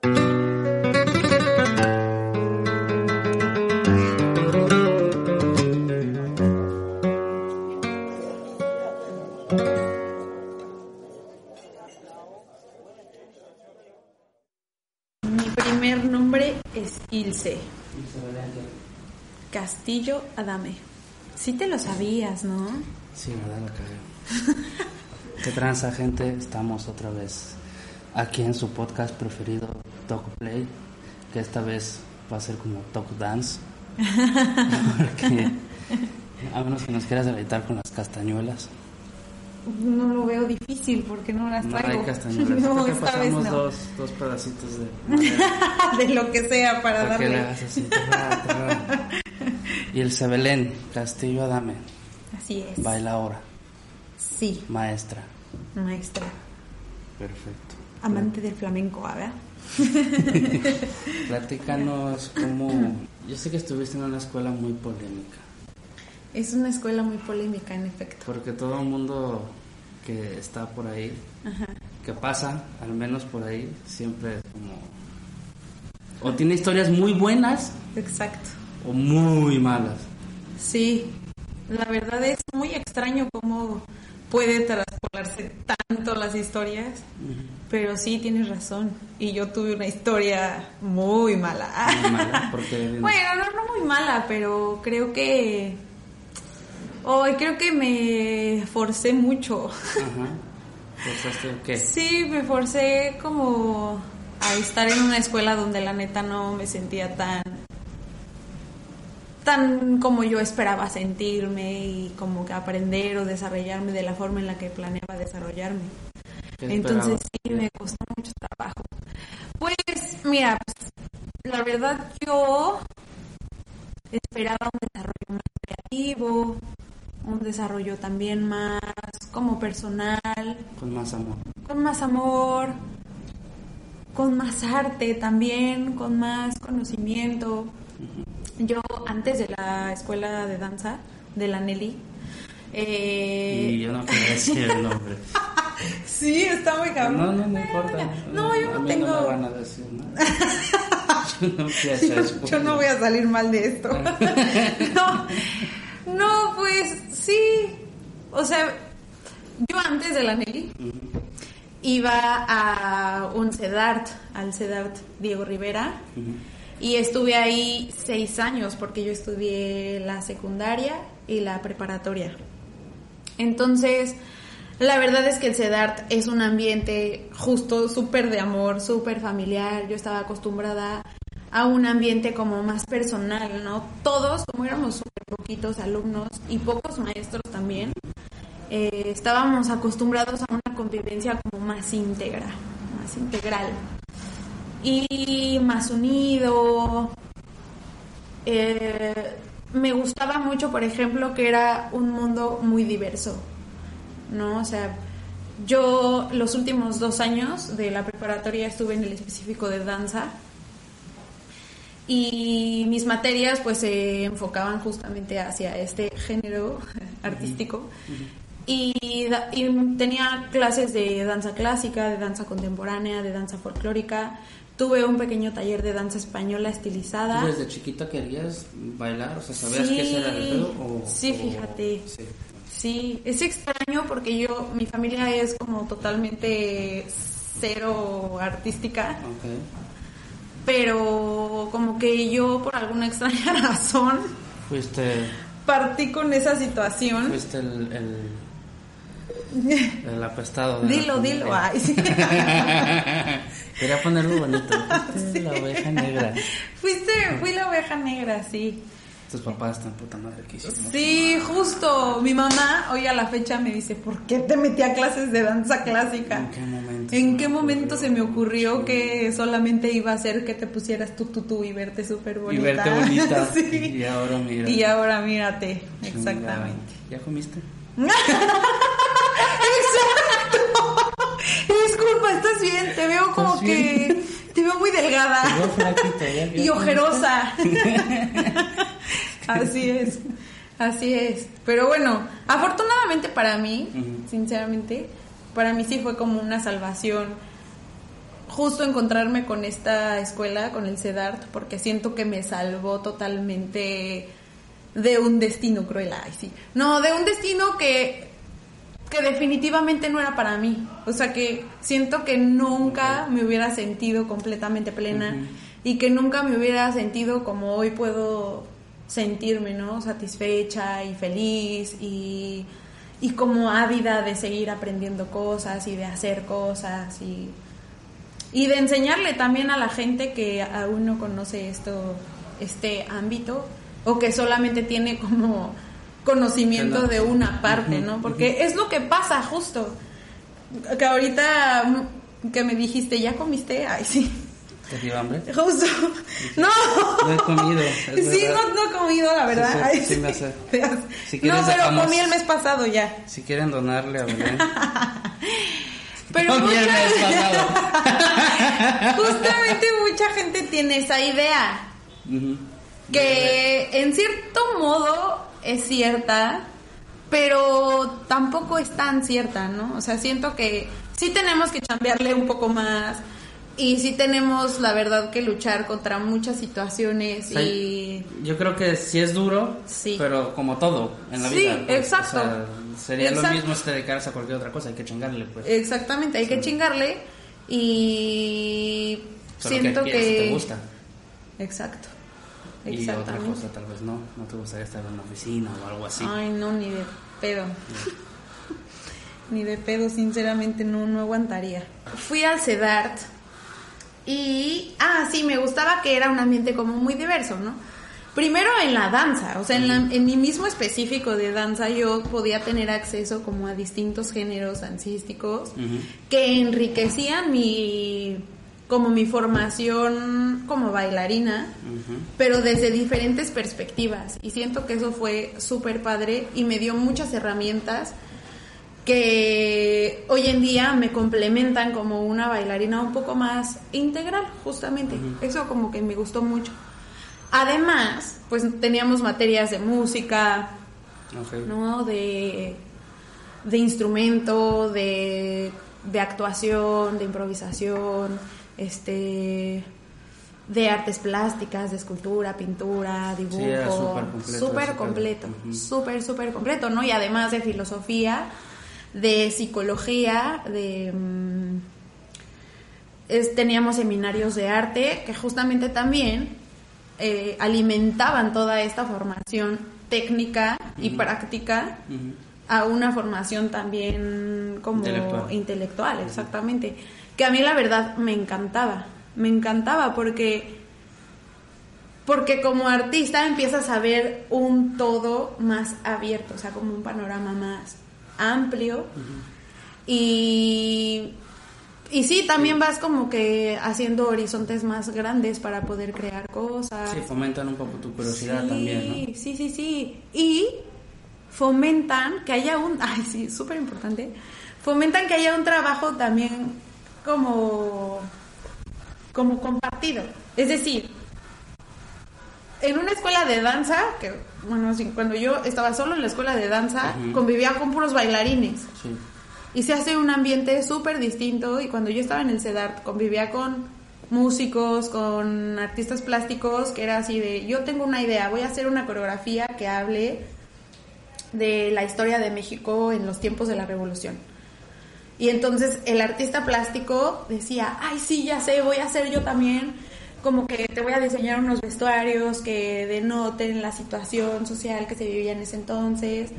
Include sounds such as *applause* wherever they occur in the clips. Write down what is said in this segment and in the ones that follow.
Mi primer nombre es Ilse. Castillo Adame. Sí te lo sabías, ¿no? Sí, verdad, la cagué. *laughs* ¿Qué tranza, gente? Estamos otra vez aquí en su podcast preferido, Talk Play, que esta vez va a ser como Talk Dance. Porque, a menos que nos quieras deleitar con las castañuelas. No lo veo difícil porque no las No traigo. hay castañuelas. *laughs* No, Creo que esta vez pasamos no. dos, dos pedacitos de *laughs* De lo que sea para que le darle. hagas así. Y el Sebelén, Castillo Adame, Así es. baila ahora, Sí, maestra. maestra. Perfecto. Amante del flamenco, a ver. *laughs* Platícanos cómo... *clears throat* Yo sé que estuviste en una escuela muy polémica, Es una escuela muy polémica, en efecto. porque todo el mundo que está por ahí, que pasa, al menos por ahí, siempre es como... O tiene historias muy buenas Exacto. o muy malas. Sí, la verdad es muy extraño cómo puede traspolarse tanto las historias, pero sí tienes razón. Y yo tuve una historia muy mala. Muy mala, porque... *laughs* Bueno, no, no muy mala, pero creo que... Hoy creo que me forcé mucho. Ajá. ¿Pensaste qué? Sí, me forcé como a estar en una escuela donde la neta no me sentía tan tan como yo esperaba sentirme y como que aprender o desarrollarme de la forma en la que planeaba desarrollarme. ¿Qué Entonces sí, me costó mucho trabajo. Pues mira, pues, la verdad yo esperaba un desarrollo más creativo, un desarrollo también más como personal, Con más amor. con más amor, con más arte también, con más conocimiento. Yo antes de la escuela de danza de la Nelly, eh, Y yo no quería decir el nombre. *laughs* sí, está muy cabrón. No, no me importa. No, yo A no mí tengo... No me van a decir nada. *laughs* Yo no Yo, yo no voy a salir mal de esto. *laughs* no, no, pues sí. O sea, yo antes de la Nelly iba a un CEDART, al CEDART Diego Rivera, y estuve ahí seis años porque yo estudié la secundaria y la preparatoria. Entonces, la verdad es que el CEDART es un ambiente justo súper de amor, súper familiar. Yo estaba acostumbrada a un ambiente como más personal, ¿no? Todos, como éramos súper poquitos alumnos y pocos maestros también, eh, estábamos acostumbrados a una convivencia como más íntegra, más integral y más unido. Eh, me gustaba mucho, por ejemplo, que era un mundo muy diverso, ¿no? O sea, yo los últimos dos años de la preparatoria estuve en el específico de danza y mis materias pues se enfocaban justamente hacia este género *laughs* artístico y, tenía clases de danza clásica, de danza contemporánea, de danza folclórica. Tuve un pequeño taller de danza española estilizada. ¿Tú desde chiquita querías bailar? O sea, ¿sabías Sí. ese era el pedo? O, Sí, o- fíjate. Sí. Sí, es extraño porque yo, mi familia es como totalmente cero artística, Ok. pero como que yo por alguna extraña *laughs* razón Fuiste, partí con esa situación. fuiste el, el, el apestado. de Dilo, dilo, ay. sí. *laughs* Quería ponerlo bonito. *laughs* Fuiste la oveja negra. Fuiste, fui la oveja negra, sí. Tus papás están puta madre que hicieron. Sí, justo. Mi mamá hoy a la fecha me dice, ¿por qué te metí a clases de danza clásica? ¿En qué momento? ¿En qué momento se me ocurrió que solamente iba a hacer que te pusieras tu tutú y verte súper Y bonita? verte bonita. *laughs* sí. Y ahora mira. Y ahora mírate, exactamente. ¿Ya comiste? Exacto. Disculpa, ¿estás bien? Te veo como ¿Estás que te veo muy delgada Te veo flaquita, ¿ya- ya y ojerosa. Así es. Así es. Pero bueno, afortunadamente para mí, sinceramente, para mí sí fue como una salvación justo encontrarme con esta escuela, con el CEDART, porque siento que me salvó totalmente de un destino cruel. Ay, sí. No, de un destino que, que definitivamente no era para mí. O sea, que siento que nunca me hubiera sentido completamente plena y que nunca me hubiera sentido como hoy puedo sentirme, ¿no? Satisfecha y feliz y, y como ávida de seguir aprendiendo cosas y de hacer cosas y, y de enseñarle también a la gente que aún no conoce esto, este ámbito o que solamente tiene como conocimiento de una parte, ¿no? Porque es lo que pasa justo. Que ahorita que me dijiste, ¿ya comiste? Ay, sí. ¿Te dio hambre? Justo. No. No he comido, Sí, no, no he comido, *laughs* la verdad. Sí, sí, Ay, sí me hace. *laughs* Si no, pero dejamos- comí el mes pasado ya. Si quieren donarle a Belén. *laughs* Pero Comí el mucha- mes pasado. justamente mucha gente tiene esa idea. Que en cierto modo es cierta, pero tampoco es tan cierta, ¿no? O sea, siento que sí tenemos que cambiarle un poco más y sí tenemos, la verdad, que luchar contra muchas situaciones O sea, y... Yo creo que sí es duro, Sí. pero como todo en la Sí, vida. pues, exacto. o sea, sería Exacto. lo mismo este dedicarse a cualquier otra cosa, hay que chingarle, pues. Exactamente, hay que chingarle y Solo siento que, que... te gusta. Exacto. Y otra cosa tal vez no, no te gustaría estar en una oficina o algo así. Ay, no, ni de pedo. *laughs* ni de pedo, sinceramente, no, no aguantaría. Fui al CEDART y. Ah, sí, me gustaba que era un ambiente como muy diverso, ¿no? Primero en la danza, o sea, en, la- en mi mismo específico de danza yo podía tener acceso como a distintos géneros dancísticos que enriquecían mi como mi formación como bailarina pero desde diferentes perspectivas. Y siento que eso fue súper padre y me dio muchas herramientas que hoy en día me complementan como una bailarina un poco más integral, justamente. Eso como que me gustó mucho. Además, pues teníamos materias de música. ¿no? De, de instrumento, de, de actuación, de improvisación, este de artes plásticas, de escultura, pintura, dibujo, Sí, súper completo. súper súper, completo, ¿no? Y además de filosofía, de psicología, de... mm, es- teníamos seminarios de arte que justamente también eh, alimentaban toda esta formación técnica y práctica a una formación también como Intelectual. intelectual, exactamente. Que a mí la verdad me encantaba, me encantaba porque porque como artista empiezas a ver un todo más abierto, o sea, como un panorama más amplio. Y y sí, también vas como que haciendo horizontes más grandes para poder crear cosas. Sí, fomentan un poco tu curiosidad Sí, también, ¿no? Sí, sí, sí. Y fomentan que haya un, *laughs* ay, sí, súper importante, fomentan que haya un trabajo también como, como compartido. Es decir, en una escuela de danza, que bueno, cuando yo estaba solo en la escuela de danza, convivía con puros bailarines. Sí. Y se hace un ambiente súper distinto. Y cuando yo estaba en el CEDART, convivía con músicos, con artistas plásticos, que era así de, yo tengo una idea, voy a hacer una coreografía que hable de la historia de México en los tiempos de la revolución. Y entonces el artista plástico decía, ay, sí, ya sé, voy a hacer yo también, como que te voy a diseñar unos vestuarios que denoten la situación social que se vivía en ese entonces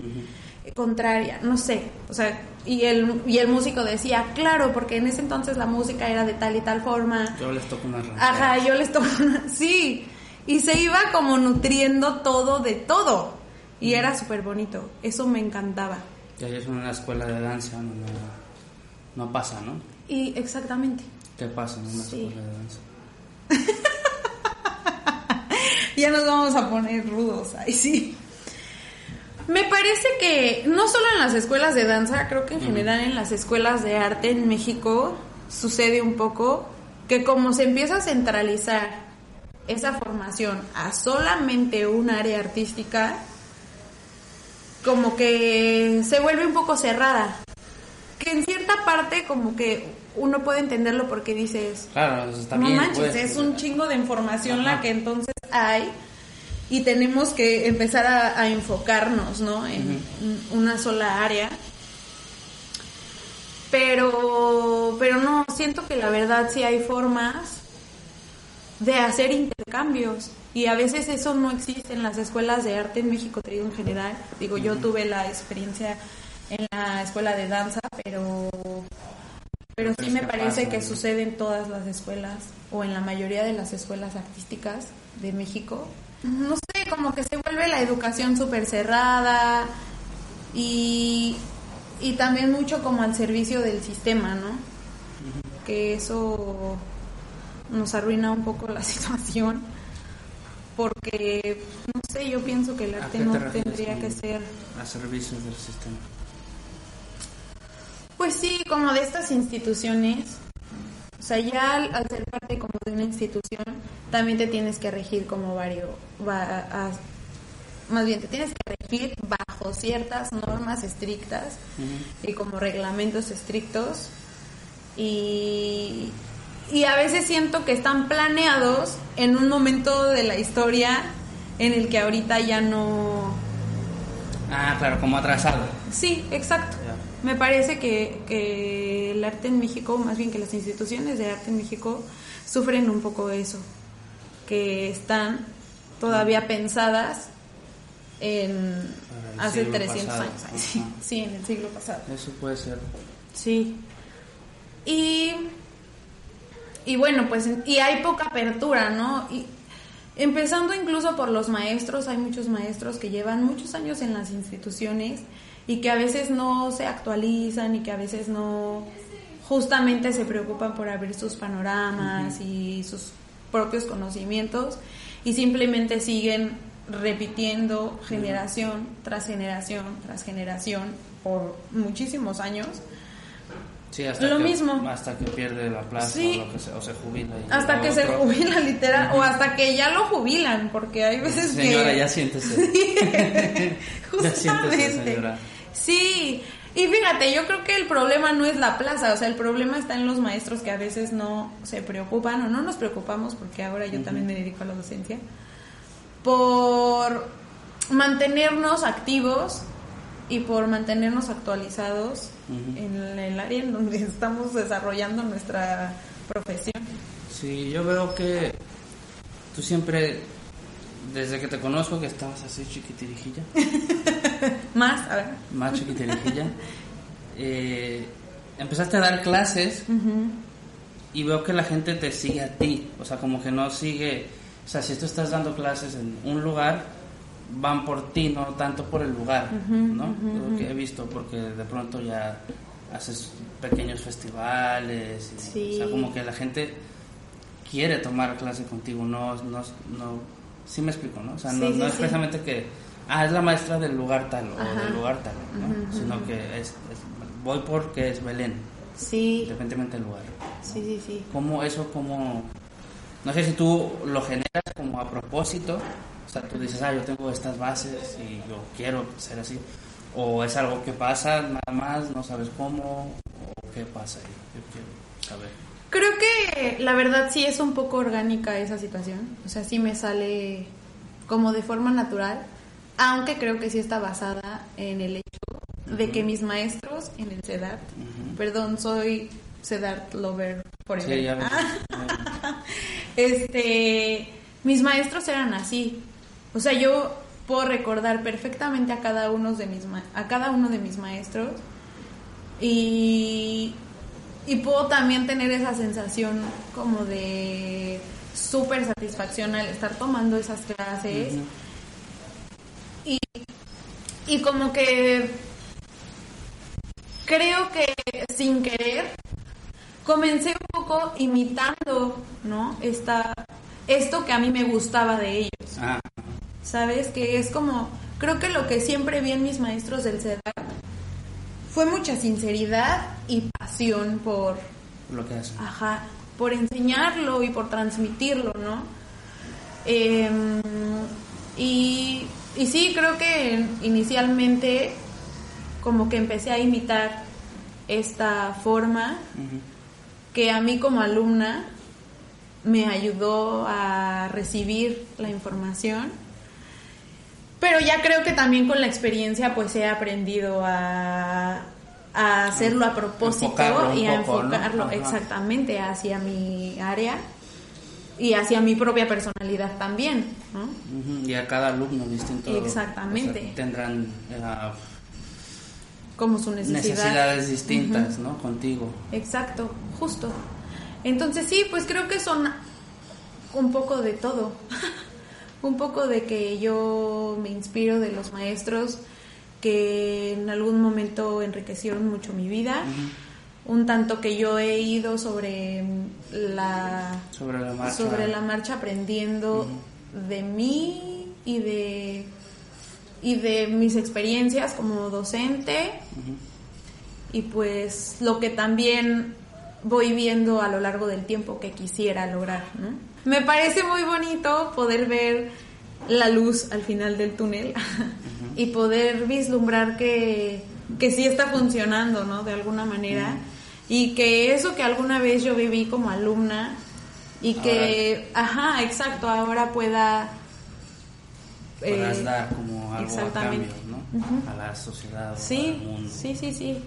eh, contraria, no sé, o sea, y el, y el músico decía, claro, porque en ese entonces la música era de tal y tal forma, Yo les toco una ranchera. ajá, yo les toco, una- *laughs* sí, y se iba como nutriendo todo de todo. Y era súper bonito, eso me encantaba. Y ahí es una escuela de danza, no, no pasa, ¿no? Y exactamente. ¿Qué pasa en una Sí. escuela de danza? *laughs* ya nos vamos a poner rudos, ahí sí. Me parece que no solo en las escuelas de danza, creo que en general en las escuelas de arte en México sucede un poco que como se empieza a centralizar esa formación a solamente un área artística, como que se vuelve un poco cerrada. Que en cierta parte como que uno puede entenderlo porque dices, Claro, eso está no bien. manches, es un chingo de información Ajá. la que entonces hay y tenemos que empezar a, a enfocarnos, ¿no? En una sola área. Pero, pero no, siento que la verdad sí hay formas de hacer intercambios y a veces eso no existe en las escuelas de arte en México, te digo en general. Digo, yo tuve la experiencia en la escuela de danza, pero pero sí me parece que sucede en todas las escuelas o en la mayoría de las escuelas artísticas de México. No sé, como que se vuelve la educación súper cerrada y, y también mucho como al servicio del sistema, ¿no? Que eso nos arruina un poco la *laughs* situación porque, no sé, yo pienso que el ¿A arte no tendría que ser... A servicios del sistema. Pues sí, como de estas instituciones. O sea, ya al, al ser parte como de una institución, también te tienes que regir como varios, más bien te tienes que regir bajo ciertas normas estrictas y como reglamentos estrictos. Y, y a veces siento que están planeados en un momento de la historia en el que ahorita ya no, Ah, claro, como atrasado. Sí, exacto. Me parece que, que el arte en México, más bien que las instituciones de arte en México, sufren un poco eso, que están todavía pensadas en hace siglo 300 pasado. años. Ay, *laughs* sí, sí, en el siglo pasado. Eso puede ser. Sí. Y, y bueno, pues, y hay poca apertura, ¿no? Y empezando incluso por los maestros, hay muchos maestros que llevan muchos años en las instituciones y que a veces no se actualizan y que a veces no justamente se preocupan por abrir sus panoramas y sus propios conocimientos y simplemente siguen repitiendo generación tras generación tras generación por muchísimos años Sí, hasta Lo que, mismo. Hasta que pierde la plaza Sí. o, se jubila. hasta que se jubila literal o hasta que ya lo jubilan porque hay veces Señora, que ya siéntese. *laughs* *laughs* Ya siéntese, Justamente. señora. Sí, y fíjate, yo creo que el problema no es la plaza, o sea, el problema está en los maestros que a veces no se preocupan o no nos preocupamos, porque ahora yo también me dedico a la docencia, por mantenernos activos y por mantenernos actualizados en el área en donde *laughs* estamos desarrollando nuestra profesión. Sí, yo veo que tú siempre, desde que te conozco, que estabas así chiquitirijilla, *laughs* *laughs* Más, a ver. más chiquitirijilla, eh, empezaste a dar clases y veo que la gente te sigue a ti, o sea, como que no sigue, o sea, si tú estás dando clases en un lugar, van por ti, no tanto por el lugar, ¿no? Es lo que he visto, porque de pronto ya haces pequeños festivales, y, Sí. o sea, como que la gente quiere tomar clase contigo, no, no, no, sí me explico, ¿no? O sea, no, Sí, sí, no es sí. precisamente que, ah, es la maestra del lugar tal o Ajá. del lugar tal, ¿no? Sino que es, es- voy porque es Belén, Sí, independientemente del lugar. sí, sí, sí. ¿Cómo eso, como, no sé si tú lo generas como a propósito, o sea, tú dices, ah, yo tengo estas bases y yo quiero ser así, o es algo que pasa nada más, no sabes cómo, o qué pasa ahí, yo quiero saber. Creo que la verdad sí es un poco orgánica esa situación. O sea, sí me sale como de forma natural. Aunque creo que sí está basada en el hecho de que mis maestros en el CEDART, perdón, soy CEDART lover por Sí, ya ves. este, mis maestros eran así. O sea, yo puedo recordar perfectamente a cada uno de mis ma- a cada uno de mis maestros y y puedo también tener esa sensación como de súper satisfacción al estar tomando esas clases. Y como que creo que sin querer comencé un poco imitando, ¿no? Esta, esto que a mí me gustaba de ellos. Ah, ¿Sabes? Que es como, creo que lo que siempre vi en mis maestros del CEDAR fue mucha sinceridad y pasión por, lo que hacen. ajá, por enseñarlo y por transmitirlo, ¿no? Em, y, y sí, creo que inicialmente como que empecé a imitar esta forma que a mí como alumna me ayudó a recibir la información. Pero ya creo que también con la experiencia pues he aprendido a, a hacerlo a propósito Enfocarlo y a enfocarlo exactamente hacia mi área y hacia mi propia personalidad también, Y a cada alumno distinto. Exactamente. o sea, tendrán eh, Como su necesidad. necesidades distintas, ¿no? Contigo. Exacto, justo. Entonces sí, pues creo que son un poco de todo. *laughs* un poco de que yo me inspiro de los maestros que en algún momento enriquecieron mucho mi vida. Un tanto que yo he ido sobre la Sobre la marcha. sobre la marcha aprendiendo de mí y de y de mis experiencias como docente y pues lo que también voy viendo a lo largo del tiempo que quisiera lograr, ¿no? Me parece muy bonito poder ver la luz al final del túnel *laughs* y poder vislumbrar que, que sí está funcionando, ¿no? De alguna manera. Y que eso que alguna vez yo viví como alumna y que, ajá, exacto, ahora pueda... Puedas eh, dar como algo a exactamente. cambio, ¿no? Ujú. A la sociedad o al Sí, mundo. sí, sí, sí.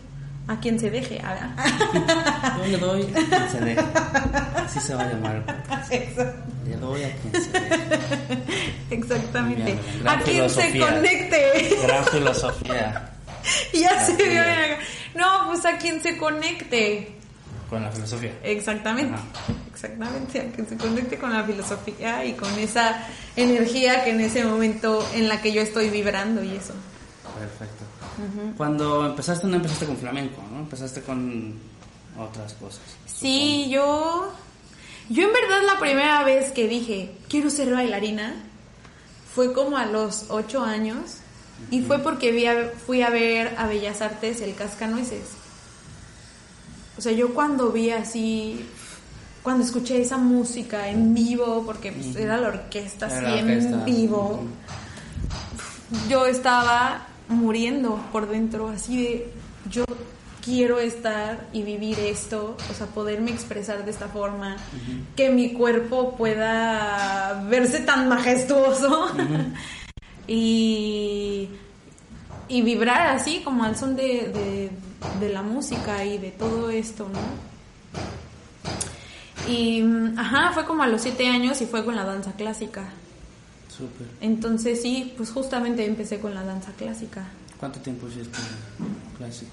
A quien se deje, ¿verdad? *laughs* Yo le doy a quien se deje. Así se va a llamar. *laughs* Le doy a quien se deje. *laughs* Exactamente. Bien, A quien se conecte. Gran filosofía *laughs* ya se vio. No, pues a quien se conecte. con la filosofía. Exactamente. Ajá. Exactamente, a quien se conecte con la filosofía y con esa energía que en ese momento en la que yo estoy vibrando y eso. Perfecto. Cuando empezaste, no empezaste con flamenco, ¿no? Empezaste con otras cosas. Sí, yo. Yo en verdad la primera vez que dije, quiero ser bailarina, fue como a los ocho años. Y fue porque vi a- fui a ver a Bellas Artes el Cascanueces. O sea, yo cuando vi así, cuando escuché esa música en vivo, porque pues, era la orquesta Era así la en vivo, yo estaba muriendo por dentro, así de, yo quiero estar y vivir esto, o sea, poderme expresar de esta forma, que mi cuerpo pueda verse tan majestuoso y, y vibrar así como al son de, de- de la música y de todo esto, ¿no? Y, ajá, fue como a los siete años y fue con la danza clásica. Súper. Entonces sí, pues justamente empecé con la danza clásica. ¿Cuánto tiempo hiciste clásico?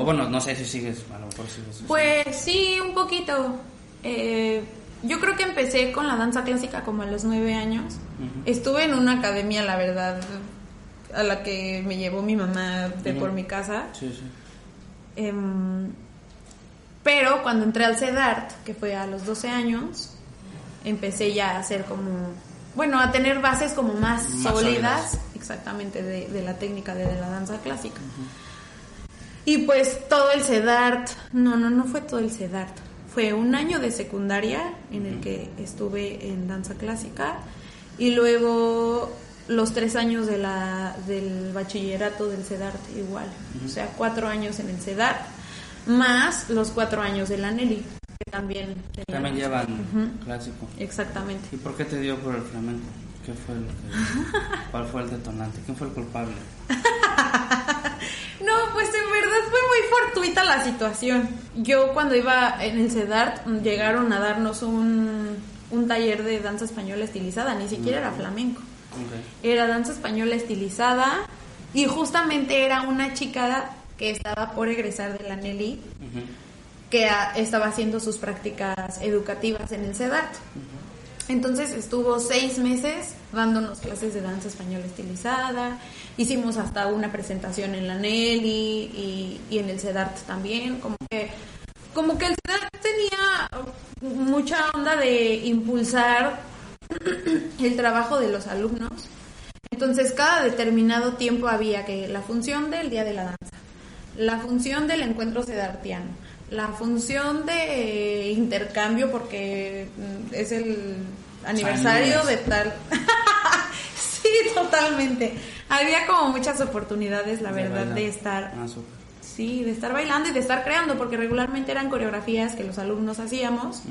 o bueno, no sé si sigues, a lo mejor sigues. Pues sí, un poquito. Eh, yo creo que empecé con la danza clásica como a los nueve años. Estuve en una academia, la verdad, a la que me llevó mi mamá de por mi casa. Sí, sí. Em, pero cuando entré al CEDART, que fue a los 12 años, empecé ya a hacer como, bueno, a tener bases como más, Más sólidas, sólidas. exactamente, de, de la técnica de, la danza clásica. Y pues todo el CEDART, no, no, no fue todo el CEDART, fue un año de secundaria en el que estuve en danza clásica y luego los tres años de la, del bachillerato del CEDART igual, o sea, cuatro años en el CEDART, más los cuatro años de la Nelly, que también. También llevan clásico. Exactamente. ¿Y por qué te dio por el flamenco? ¿Qué fue lo que, *laughs* ¿Cuál fue el detonante? ¿Quién fue el culpable? *laughs* No, pues en verdad fue muy fortuita la situación. Yo cuando iba en el CEDART mm, llegaron a darnos un, un taller de danza española estilizada, ni siquiera era flamenco. Ok. Era danza española estilizada y justamente era una chica que estaba por egresar de la Nelly Ujú. que a- estaba haciendo sus prácticas educativas en el CEDART. Entonces estuvo seis meses dándonos clases de danza española estilizada. Hicimos hasta una presentación en la Nelly y, y en el CEDART también. Como que, como que el CEDART tenía mucha onda de impulsar el trabajo de los alumnos. Entonces cada determinado tiempo había que la función del Día de la Danza, la función del encuentro sedartiano, la función de intercambio porque mm, es el aniversario de tal. *laughs* sí, totalmente. Había como muchas oportunidades, la De verdad, bailar. de estar Ah. Sí, de estar bailando y de estar creando, porque regularmente eran coreografías que los alumnos hacíamos.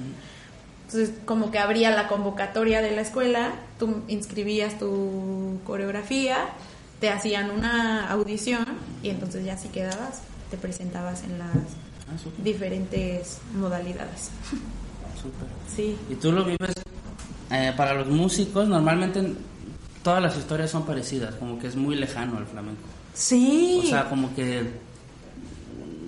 Entonces, como que abría la convocatoria de la escuela, tú inscribías tu coreografía, te hacían una audición y entonces ya si quedabas, te presentabas en las Ah, diferentes modalidades. súper. Sí. Y tú lo vives, eh, para los músicos, normalmente todas las historias son parecidas, como que es muy lejano el flamenco. Sí. O sea, como que,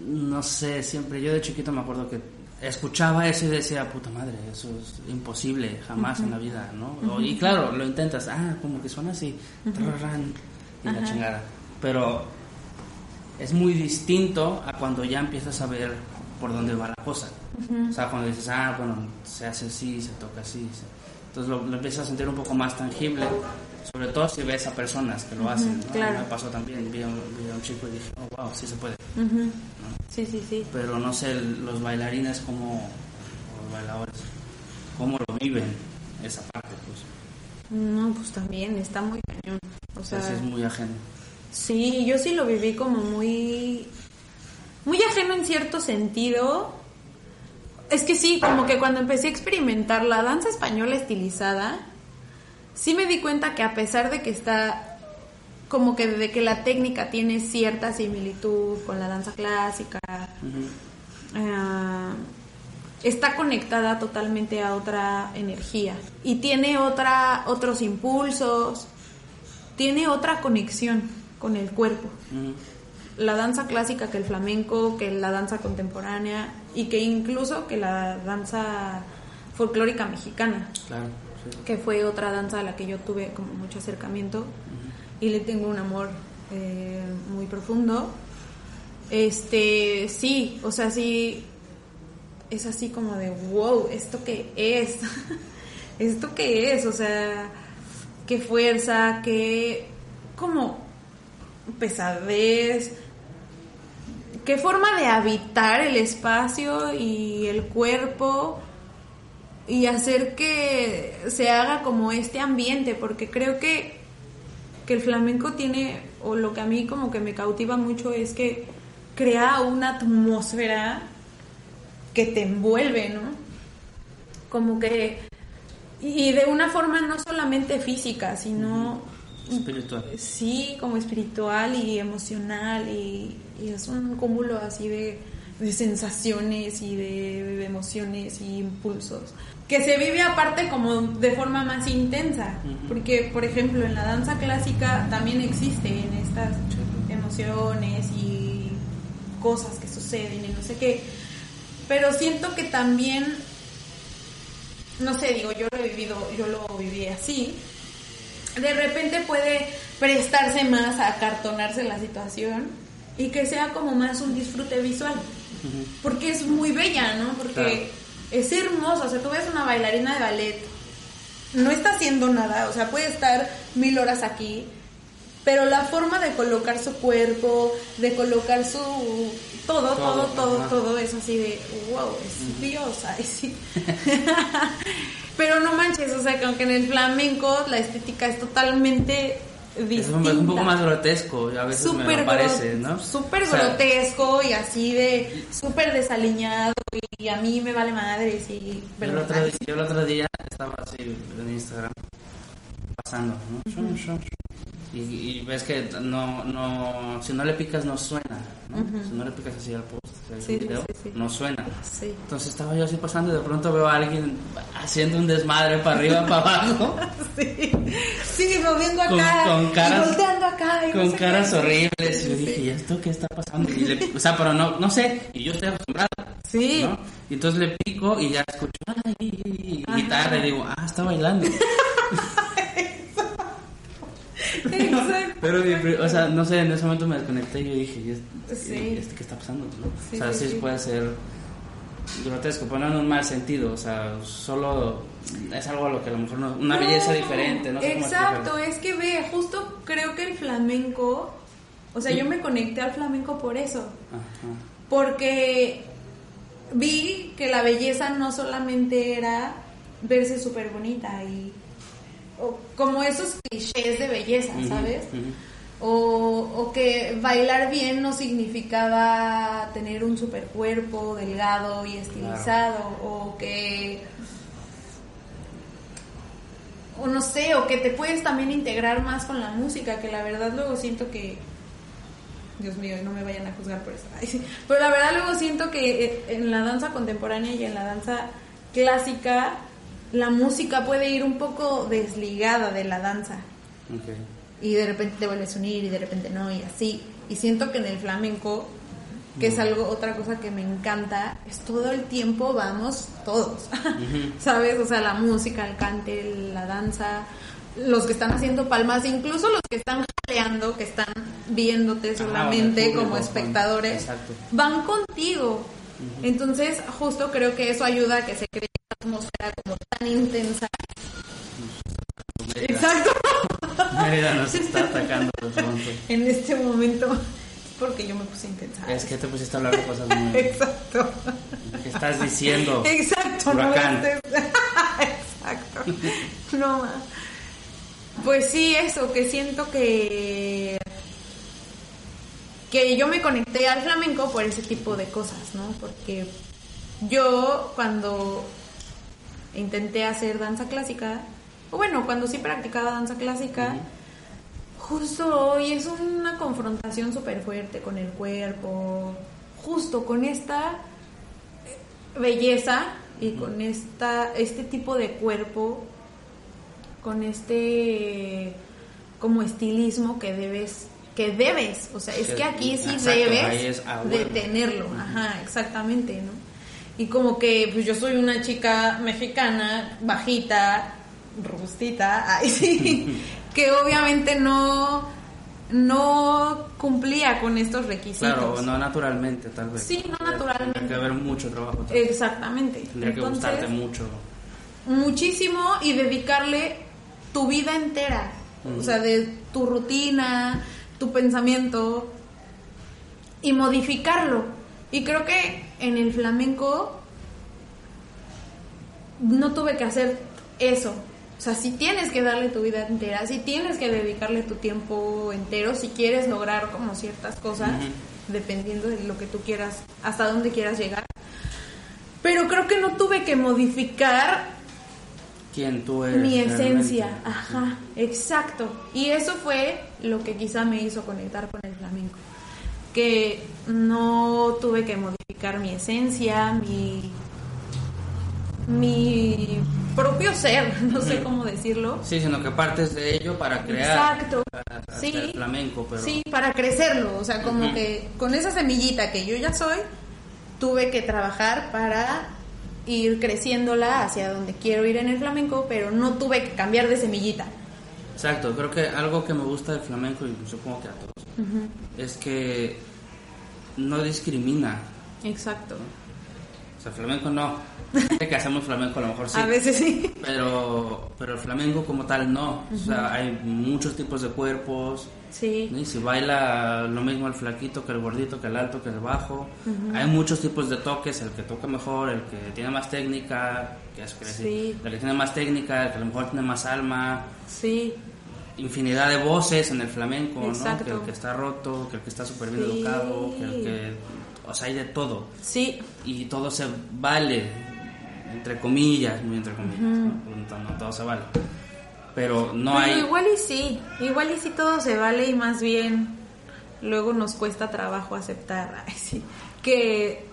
no sé, siempre, yo de chiquito me acuerdo que escuchaba eso y decía, puta madre, eso es imposible, jamás en la vida, ¿no? Y claro, lo intentas, ah, como que suena así, trarrán, y la Ajá. chingada. Pero es muy distinto a cuando ya empiezas a ver por dónde va la cosa. O sea, cuando dices, ah, bueno, se hace así, se toca así. se- Entonces lo, lo empiezas a sentir un poco más tangible, sobre todo si ves a personas que lo hacen. ¿no? claro. Me pasó también, vi a, un, vi a un chico y dije, oh, wow, sí se puede. Sí, sí, sí. Pero no sé, los bailarines como, los bailadores, cómo lo viven esa parte, pues. No, pues también está muy cañón. O sea, Entonces es muy ajeno. Sí, yo sí lo viví como muy muy ajeno en cierto sentido. Es que sí, como que cuando empecé a experimentar la danza española estilizada, sí me di cuenta que a pesar de que está como que de que la técnica tiene cierta similitud con la danza clásica, ah, está conectada totalmente a otra energía y tiene otra otros impulsos, tiene otra conexión con el cuerpo. La danza clásica que el flamenco, que la danza contemporánea y que incluso que la danza folclórica mexicana, Claro, sí. que fue otra danza a la que yo tuve como mucho acercamiento y le tengo un amor eh, muy profundo. Este, sí, o sea, sí, es así como de, wow, ¿esto qué es? *laughs* ¿Esto qué es? O sea, qué fuerza, qué, como pesadez, qué forma de habitar el espacio y el cuerpo y hacer que se haga como este ambiente, porque creo que, que el flamenco tiene, o lo que a mí como que me cautiva mucho es que crea una atmósfera que te envuelve, ¿no? Como que, y de una forma no solamente física, sino Espiritual. Sí, como espiritual y emocional y, y es un cúmulo así de, de sensaciones y de, de emociones y impulsos que se vive aparte como de forma más intensa porque por ejemplo en la danza clásica también existen estas emociones y cosas que suceden y no sé qué pero siento que también no sé digo yo lo he vivido yo lo viví así de repente puede prestarse más a acartonarse la situación y que sea como más un disfrute visual. Porque es muy bella, ¿no? Porque Claro. es hermosa. O sea, tú ves una bailarina de ballet, no está haciendo nada, o sea, puede estar mil horas aquí, pero la forma de colocar su cuerpo, de colocar su. Todo, todo, Todo, todo, todo, es así de wow, es diosa. sí. *laughs* *laughs* pero no manches, o sea, que aunque en el flamenco la estética es totalmente distinta. es un poco más grotesco, a veces me Súper lo parece, ¿no? Súper O sea, grotesco y así de súper desaliñado y a mí me vale madres y Yo el, otro, yo el otro día estaba así en Instagram pasando, ¿no? Y, y ves que no, no, si no le picas no suena, ¿no? Si no le picas así al post, al Sí, video, sí, sí. no suena. Sí. Entonces estaba yo así pasando y de pronto veo a alguien haciendo un desmadre para arriba, para abajo, *laughs* Sí, sí, moviendo Con- acá con caras- y volteando acá. y no con sé caras qué. horribles. Y yo Sí. dije, ¿y esto qué está pasando? Y le- o sea, pero no, no sé, y yo estoy acostumbrado. Sí. ¿no? Y entonces le pico y ya escucho ay, guitarra y digo, ah, está bailando. *laughs* Exacto. Pero, mi pri- o sea, no sé, en ese momento me desconecté y yo dije, ¿y este, Sí. este qué está pasando? no? Sí, o sea, sí, puede ser grotesco, pero no en un mal sentido, o sea, solo es algo a lo que a lo mejor no, una belleza diferente, no sé Exacto, es que ve, justo creo que el flamenco, o sea, yo me conecté al flamenco por eso, Ajá. porque vi que la belleza no solamente era verse súper bonita y o como esos clichés de belleza, ¿sabes? O, o que bailar bien no significaba tener un super cuerpo delgado y estilizado, o que o no sé, o que te puedes también integrar más con la música, que la verdad luego siento que Dios mío, no me vayan a juzgar por eso. Ay, sí. Pero la verdad luego siento que eh, en la danza contemporánea y en la danza clásica la música puede ir un poco desligada de la danza Ok. y de repente te vuelves a unir y de repente no y así. Y siento que en el flamenco, que es algo otra cosa que me encanta, es todo el tiempo vamos todos. *laughs* ¿Sabes? O sea, la música, el cante, la danza, los que están haciendo palmas, incluso los que están jaleando, que están viéndote solamente como espectadores, van contigo. Entonces, justo creo que eso ayuda a que se cree una atmósfera como tan intensa. Exacto. *laughs* Mérida nos está atacando de pronto. *laughs* en este momento porque yo me puse intensa. Es que te pusiste a hablar de cosas muy... *laughs* Exacto. ¿Qué estás diciendo? Exacto. Huracán. No Exacto. No más. Pues sí, eso, que siento que que yo me conecté al flamenco por ese tipo de cosas, ¿no? Porque yo cuando intenté hacer danza clásica, o bueno, cuando sí practicaba danza clásica, justo hoy es una confrontación súper fuerte con el cuerpo, justo con esta belleza y con esta este tipo de cuerpo, con este como estilismo que debes que debes, o sea, es Que- que aquí sí exacto, debes es a de huevo. tenerlo, ajá, exactamente, ¿no? Y como que pues yo soy una chica mexicana, bajita, robustita, *laughs* ay sí, *laughs* que obviamente no no cumplía con estos requisitos. Claro, no naturalmente, tal vez. Sí, no naturalmente. Tendría que haber mucho trabajo. tal vez. Exactamente. Tendría que gustarte mucho. muchísimo y dedicarle tu vida entera. O sea, de tu rutina, tu pensamiento y modificarlo. Y creo que en el flamenco no tuve que hacer eso. O sea, si tienes que darle tu vida entera, si tienes que dedicarle tu tiempo entero, si quieres lograr como ciertas cosas, dependiendo de lo que tú quieras, hasta dónde quieras llegar. Pero creo que no tuve que modificar ¿Quién tú eres? mi realmente? esencia. Ajá, exacto. Y eso fue lo que quizá me hizo conectar con el flamenco. Que no tuve que modificar mi esencia, mi, mi propio ser, *laughs* no sé cómo decirlo. Sí, sino que partes de ello para crear. Exacto. para Sí. el flamenco, pero. Sí, para crecerlo. O sea, como que con esa semillita que yo ya soy, tuve que trabajar para ir creciéndola hacia donde quiero ir en el flamenco, pero no tuve que cambiar de semillita. Exacto, creo que algo que me gusta del flamenco, y supongo que a todos, es que no discrimina. Exacto. O sea, flamenco no. Sé que hacemos flamenco a lo mejor sí. A veces sí. Pero, pero el flamenco como tal no. O sea, hay muchos tipos de cuerpos. Sí. Y si baila lo mismo el flaquito que el gordito, que el alto, que el bajo. Hay muchos tipos de toques, el que toca mejor, el que tiene más técnica, que es que Sí. el que tiene más técnica, el que a lo mejor tiene más alma, Sí. infinidad de voces en el flamenco. Que el que está roto, que el que está súper bien Sí. educado, que el que... O sea, hay de todo. Sí. Y todo se vale, entre comillas, muy entre comillas, ¿no? No, no todo se vale. Pero no Pero hay... igual y sí. Igual y sí todo se vale y más bien luego nos cuesta trabajo aceptar *laughs* ay, sí, que,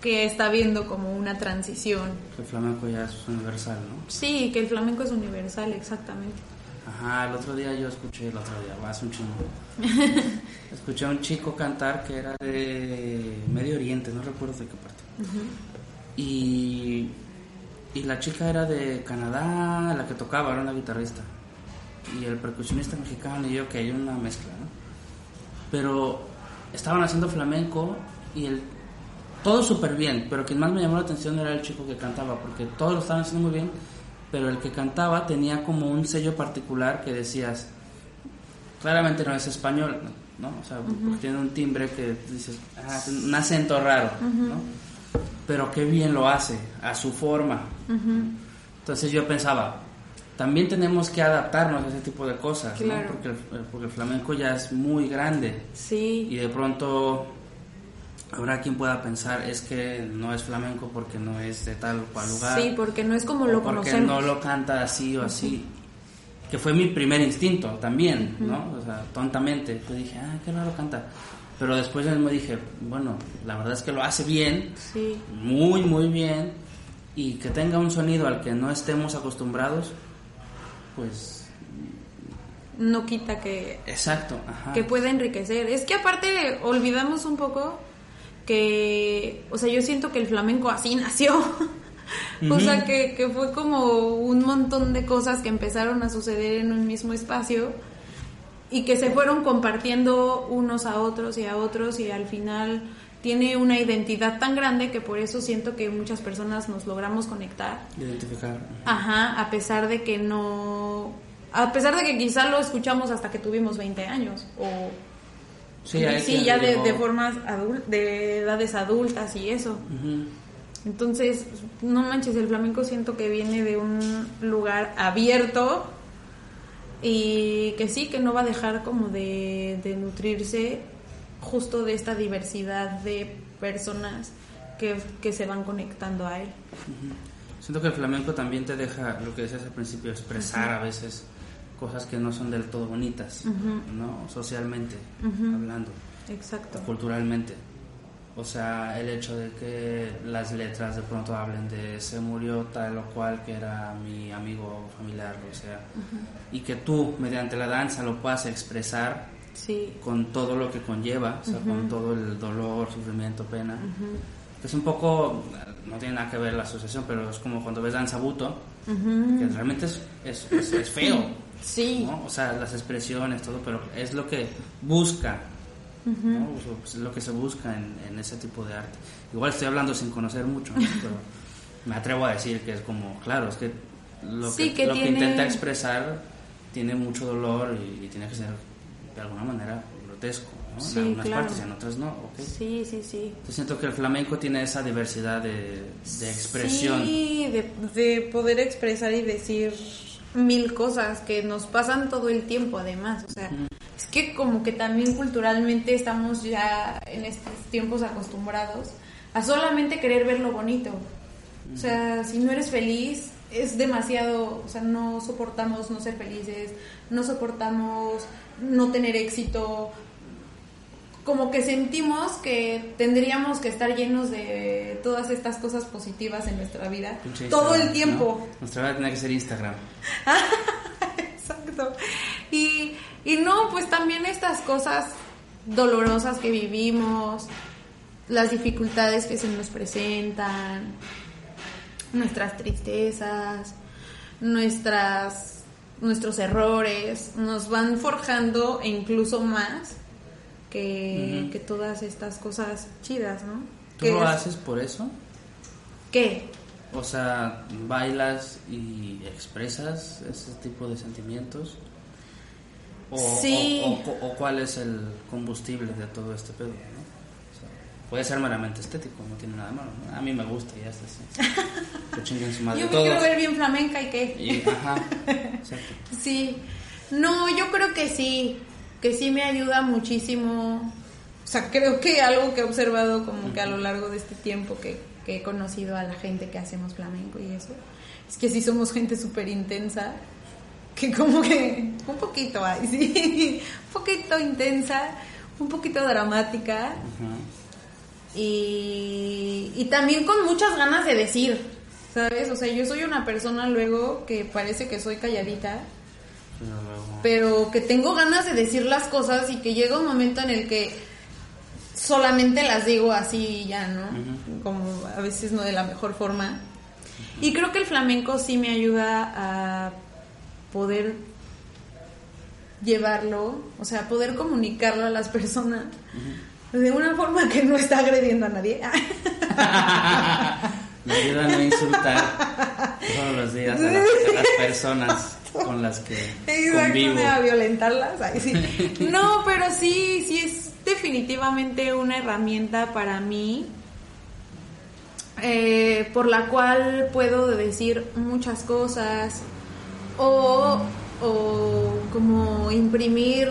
que está viendo como una transición. El flamenco ya es universal, ¿no? Sí, que el flamenco es universal, exactamente. Ajá, el otro día yo escuché, el otro día, hace un chingo. *laughs* escuché a un chico cantar que era de Medio Oriente, no recuerdo de qué parte. y, y la chica era de Canadá, la que tocaba, era una guitarrista. Y el percusionista mexicano y yo, que hay una mezcla, ¿no? Pero estaban haciendo flamenco y el, todo súper bien, pero quien más me llamó la atención era el chico que cantaba, porque todos lo estaban haciendo muy bien, pero el que cantaba tenía como un sello particular que decías, claramente no es español, ¿no? O sea, tiene un timbre que dices, ah, un acento raro, ¿no? Pero qué bien lo hace, a su forma. Entonces yo pensaba, también tenemos que adaptarnos a ese tipo de cosas, ¿no? porque, el, porque el flamenco ya es muy grande. Sí. Y de pronto habrá quien pueda pensar es que no es flamenco porque no es de tal o cual lugar. Sí, porque no es como lo porque conocemos. no lo canta así o así. Que fue mi primer instinto también, ¿no? O sea, tontamente. Yo dije, ah, qué raro canta. Pero después me dije, bueno, la verdad es que lo hace bien. Sí. Muy, muy bien. Y que tenga un sonido al que no estemos acostumbrados, pues no quita que exacto ajá. que pueda enriquecer es que aparte olvidamos un poco que o sea yo siento que el flamenco así *laughs* nació o sea que, que fue como un montón de cosas que empezaron a suceder en un mismo espacio y que se fueron compartiendo unos a otros y a otros y al final tiene una identidad tan grande que por eso siento que muchas personas nos logramos conectar. Identificar. Ajá, a pesar de que no... A pesar de que quizá lo escuchamos hasta que tuvimos 20 años o... Sí, sí ya de, de, formas adult de edades adultas y eso. Uh -huh. Entonces, no manches, el flamenco siento que viene de un lugar abierto y que sí, que no va a dejar como de, de nutrirse justo de esta diversidad de personas que, que se van conectando a él. Uh -huh. Siento que el flamenco también te deja, lo que decías al principio, expresar uh -huh. a veces cosas que no son del todo bonitas, uh -huh. ¿no? Socialmente hablando. Exacto. Culturalmente. O sea, el hecho de que las letras de pronto hablen de se murió tal o cual que era mi amigo familiar, o sea, y que tú mediante la danza lo puedas expresar sí. con todo lo que conlleva, o sea, uh -huh. con todo el dolor, sufrimiento, pena. Uh -huh. Es un poco, no tiene nada que ver la asociación, pero es como cuando ves danza buto, uh -huh. que realmente es, es, es, es feo. Sí. ¿no? O sea, las expresiones, todo, pero es lo que busca, ¿no? es lo que se busca en, en, ese tipo de arte. Igual estoy hablando sin conocer mucho, ¿no? *laughs* pero me atrevo a decir que es como, claro, es que lo, sí, que, que, lo tiene... que intenta expresar tiene mucho dolor y, y tiene que ser de alguna manera grotesco, ¿no? Sí, en algunas claro. partes y en otras no. Okay. Sí, sí, sí. Yo siento que el flamenco tiene esa diversidad de, de expresión. Sí, de, de, poder expresar y decir mil cosas que nos pasan todo el tiempo además. O sea, es que como que también culturalmente estamos ya en estos tiempos acostumbrados a solamente querer ver lo bonito. O sea, si no eres feliz, es demasiado, o sea, no soportamos no ser felices, no soportamos no tener éxito, como que sentimos que tendríamos que estar llenos de todas estas cosas positivas en nuestra vida Pinche todo el tiempo. ¿no? Nuestra vida tiene que ser Instagram. *laughs* Exacto. Y, y no, pues también estas cosas dolorosas que vivimos, las dificultades que se nos presentan, nuestras tristezas, nuestras nuestros errores nos van forjando e incluso más que, uh -huh. que todas estas cosas chidas, ¿no? ¿Tú lo es? haces por eso? ¿Qué? O sea, bailas y expresas ese tipo de sentimientos. O, sí. o, o, o, cuál es el combustible de todo este pedo, ¿no? O sea, puede ser meramente estético, no tiene nada malo. ¿no? A mí me gusta y ya está así. *laughs* que chinguen su madre Yo me todos. quiero ver bien flamenca y qué. Y, ajá, exacto. *laughs* Sí. No, yo creo que sí, que sí me ayuda muchísimo. O sea, creo que algo que he observado como que a lo largo de este tiempo que, que, he conocido a la gente que hacemos flamenco y eso, es que sí somos gente súper intensa, que como que un poquito hay, sí, *laughs* un poquito intensa, un poquito dramática. Uh -huh. y, y también con muchas ganas de decir, ¿sabes? O sea, yo soy una persona luego que parece que soy calladita, pero que tengo ganas de decir las cosas y que llega un momento en el que solamente las digo así y ya, ¿no? Como a veces no de la mejor forma. Y creo que el flamenco sí me ayuda a poder llevarlo, o sea, poder comunicarlo a las personas de una forma que no está agrediendo a nadie. *laughs* me ayuda a no insultar todos los días a las, *laughs* personas con las que *laughs* convivo. a violentarlas. *laughs* No, pero sí, sí es definitivamente una herramienta para mí eh, por la cual puedo decir muchas cosas o, o como imprimir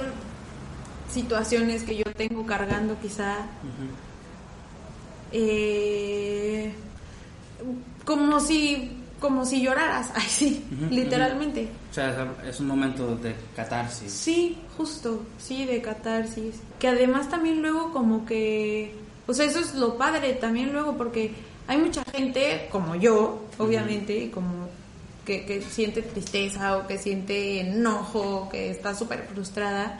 situaciones que yo tengo cargando quizá. eh, como si como si lloraras, *laughs* ay sí, literalmente. O sea, es un momento de catarsis. Sí, justo, sí, de catarsis. Que además también luego como que, o sea, eso es lo padre también luego porque hay mucha gente como yo, obviamente, como que, que, siente tristeza o que siente enojo, que está súper frustrada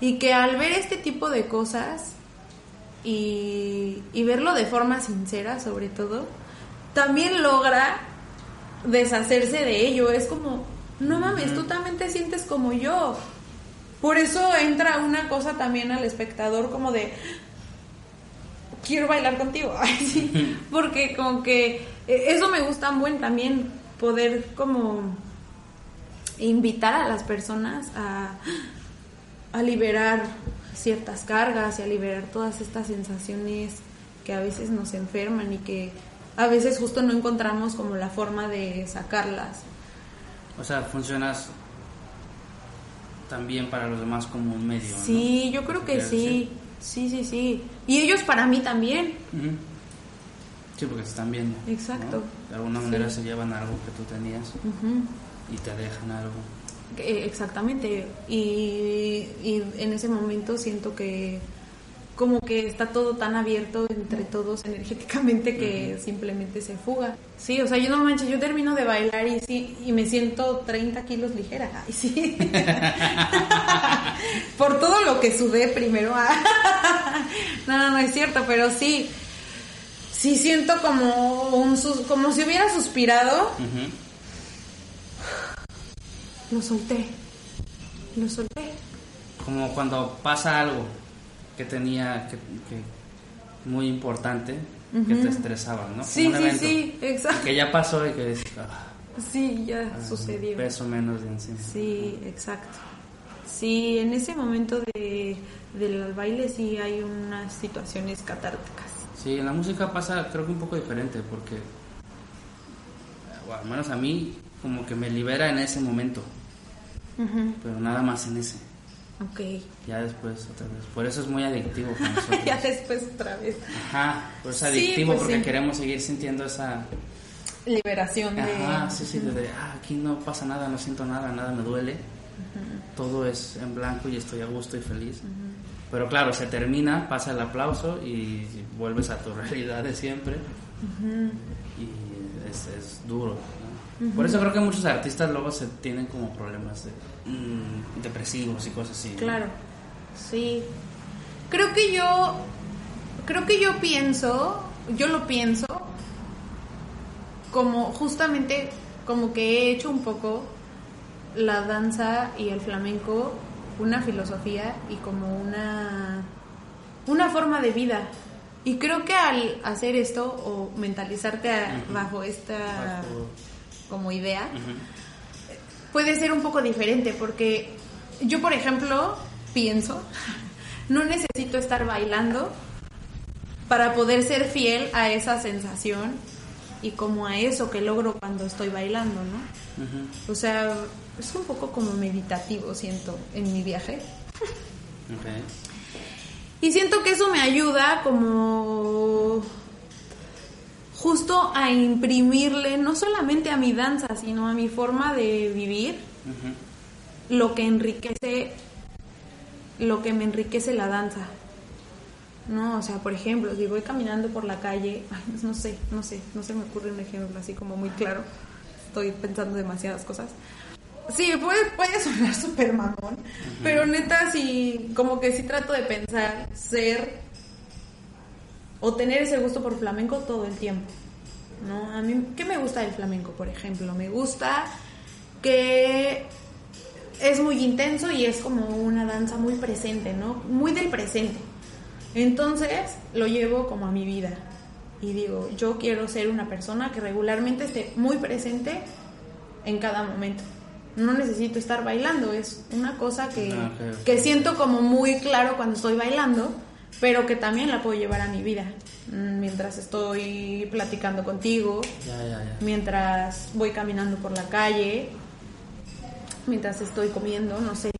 y que al ver este tipo de cosas y, y verlo de forma sincera sobre todo, también logra deshacerse de ello. Es como, no mames, tú también te sientes como yo. Por eso entra una cosa también al espectador como de, quiero bailar contigo. *laughs* Porque como que eh, eso me gusta buen también, poder como invitar a las personas a, a liberar ciertas cargas y a liberar todas estas sensaciones que a veces nos enferman y que a veces justo no encontramos como la forma de sacarlas. O sea, funcionas también para los demás como un medio. Sí, yo creo que sí. Sí, sí, sí. Y ellos para mí también. Sí, porque te están viendo. Exacto. De alguna manera se llevan algo que tú tenías y te dejan algo. Exactamente. Y, y en ese momento siento que como que está todo tan abierto entre todos energéticamente que simplemente se fuga. Sí, o sea, yo no manches, yo termino de bailar y sí, y me siento 30 kilos ligera. Ay, sí. *laughs* Por todo lo que sudé primero. no, no, no es cierto, pero sí. Sí siento como un como si hubiera suspirado. Lo solté. Lo solté. Como cuando pasa algo que tenía que, muy importante que te estresaba, ¿no? Sí, sí, sí, exacto. Que ya pasó y que ah, sí, ya sucedió. peso menos de encima. Sí, exacto. Sí, en ese momento de, del baile sí hay unas situaciones catárticas. Sí, en la música pasa creo que un poco diferente porque, al menos a mí, como que me libera en ese momento, pero nada más en ese. Ok. Ya después otra vez. Por eso es muy adictivo *laughs* ya después otra vez. Ajá, pues es adictivo pues porque queremos seguir sintiendo esa liberación de... Ajá, sí, sí, de, ah, aquí no pasa nada, no siento nada, nada me duele. Todo es en blanco y estoy a gusto y feliz. Pero claro, se termina, pasa el aplauso y vuelves a tu *laughs* realidad de siempre. Y es, es duro. Por eso creo que muchos artistas luego se tienen como problemas de, mm, depresivos y cosas así. Claro, sí. Creo que yo, creo que yo pienso, yo lo pienso como justamente como que he hecho un poco la danza y el flamenco una filosofía y como una una forma de vida. Y creo que al hacer esto o mentalizarte bajo esta como idea, puede ser un poco diferente porque yo, por ejemplo, pienso, *laughs* no necesito estar bailando para poder ser fiel a esa sensación y como a eso que logro cuando estoy bailando, ¿no? O sea, es un poco como meditativo, siento, en mi viaje. Y siento que eso me ayuda como justo a imprimirle no solamente a mi danza, sino a mi forma de vivir, lo que enriquece, lo que me enriquece la danza. No, o sea, por ejemplo, si voy caminando por la calle, *laughs* no sé, no sé, no se me ocurre un ejemplo así como muy claro. Estoy pensando demasiadas cosas. Sí, puede, puede sonar *laughs* súper mamón, pero neta sí, como que sí trato de pensar ser o tener ese gusto por flamenco todo el tiempo. ¿No? A mí, ¿qué me gusta del flamenco, por ejemplo? Me gusta que es muy intenso y es como una danza muy presente, ¿no? Muy del presente. Entonces lo llevo como a mi vida y digo, yo quiero ser una persona que regularmente esté muy presente en cada momento. No necesito estar bailando, es una cosa que, Ah, que siento como muy claro cuando estoy bailando, pero que también la puedo llevar a mi vida. Mm, Mientras estoy platicando contigo, Ya, ya, ya. mientras voy caminando por la calle, mientras estoy comiendo, no sé.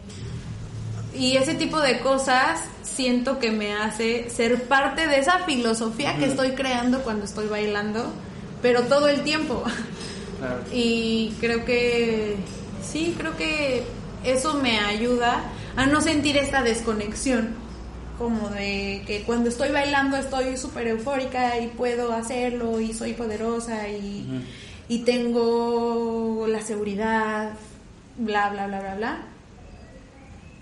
Y ese tipo de cosas siento que me hace ser parte de esa filosofía que estoy creando cuando estoy bailando, pero todo el tiempo. Claro. *laughs* Y creo que sí, creo que eso me ayuda a no sentir esta desconexión, como de que cuando estoy bailando estoy súper eufórica y puedo hacerlo y soy poderosa y, y tengo la seguridad, bla, bla, bla, bla, bla,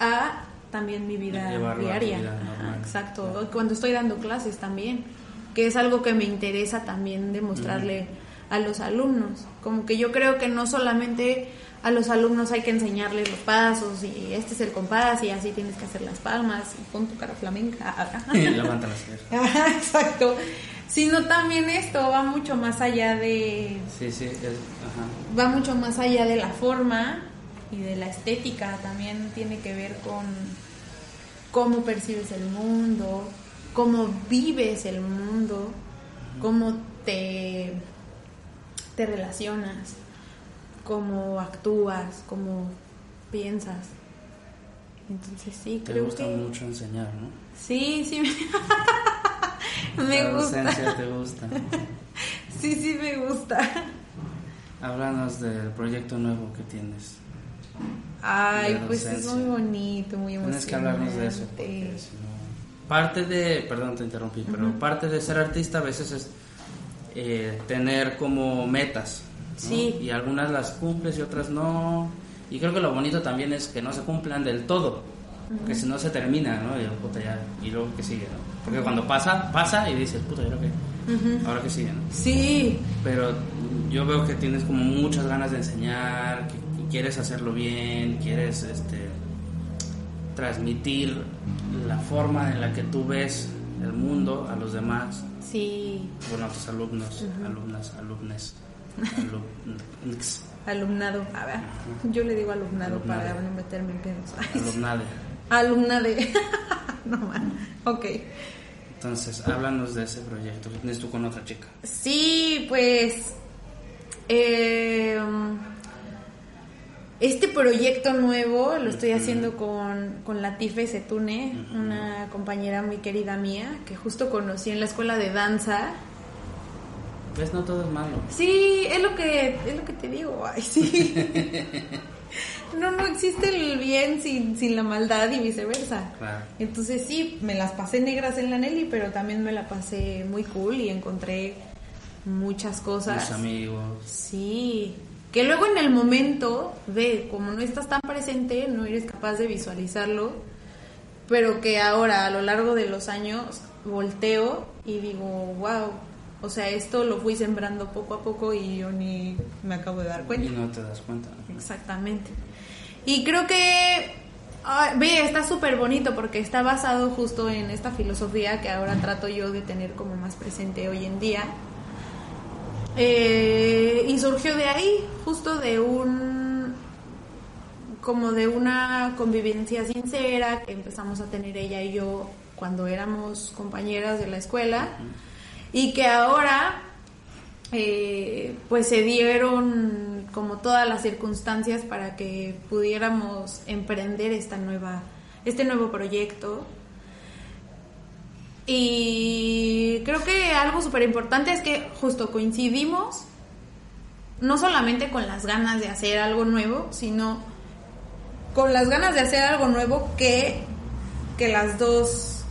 a también mi vida diaria. vida Ajá, normal. exacto, cuando estoy dando clases también, que es algo que me interesa también demostrarle a los alumnos. Como que yo creo que no solamente a los alumnos hay que enseñarles los pasos y este es el compás y así tienes que hacer las palmas y pon tu cara flamenca. *laughs* Levanta las. *laughs* Ajá, Exacto. Sino también esto va mucho más allá de Sí, sí, es, ajá. va mucho más allá de la forma y de la estética, también tiene que ver con cómo percibes el mundo, cómo vives el mundo, cómo te, te relacionas, cómo actúas, cómo piensas. Entonces sí, Te creo gusta que mucho enseñar, ¿no? sí, sí me, *laughs* me La gusta. docencia te gusta. *laughs* Sí, sí me gusta. Háblanos del proyecto nuevo que tienes. Ay, pues es muy bonito, muy emocionante. Tienes que hablarnos de eso. Porque si no- Parte de, perdón, te interrumpí, pero parte de ser artista a veces es eh, tener como metas. ¿No? Sí. Y algunas las cumples y otras no. Y creo que lo bonito también es que no se cumplan del todo. Porque si no se termina, ¿no? Y, puta, ya, y luego que sigue, ¿no? Porque cuando pasa, pasa y dices, puta, ¿y ahora qué? Ujú. Ahora que sigue, ¿no? Sí, Pero yo veo que tienes como muchas ganas de enseñar, que, que quieres hacerlo bien, quieres este, transmitir la forma en la que tú ves el mundo a los demás, sí, bueno, a tus alumnos, alumnas, alumnes, alumnix, alumnado. A ver, yo le digo alumnado para no meterme en pedos. Alumnade. Alumna de. *laughs* no man. Ok. Entonces, háblanos de ese proyecto tienes tú con otra chica. Sí, pues. eh, este proyecto nuevo lo estoy haciendo con, con Latife Setune, una compañera muy querida mía que justo conocí en la escuela de danza. ¿Ves? No todo es malo. Sí, es lo que, es lo que te digo. Ay, sí. *laughs* No, no existe el bien sin, sin la maldad y viceversa. Claro. Entonces sí, me las pasé negras en la Nelly, pero también me la pasé muy cool y encontré muchas cosas. Tus amigos. Sí, que luego en el momento de, como no estás tan presente, no eres capaz de visualizarlo, pero que ahora a lo largo de los años volteo y digo, wow, o sea, esto lo fui sembrando poco a poco y yo ni me acabo de dar Y cuenta. no te das cuenta. Exactamente. Y creo que, ve, está súper bonito porque está basado justo en esta filosofía que ahora trato yo de tener como más presente hoy en día. Eh, y surgió de ahí, justo de un como de una convivencia sincera que empezamos a tener ella y yo cuando éramos compañeras de la escuela y que ahora eh, pues se dieron como todas las circunstancias para que pudiéramos emprender esta nueva este nuevo proyecto. Y creo que algo súper importante es que justo coincidimos no solamente con las ganas de hacer algo nuevo, sino con las ganas de hacer algo nuevo que, que las dos,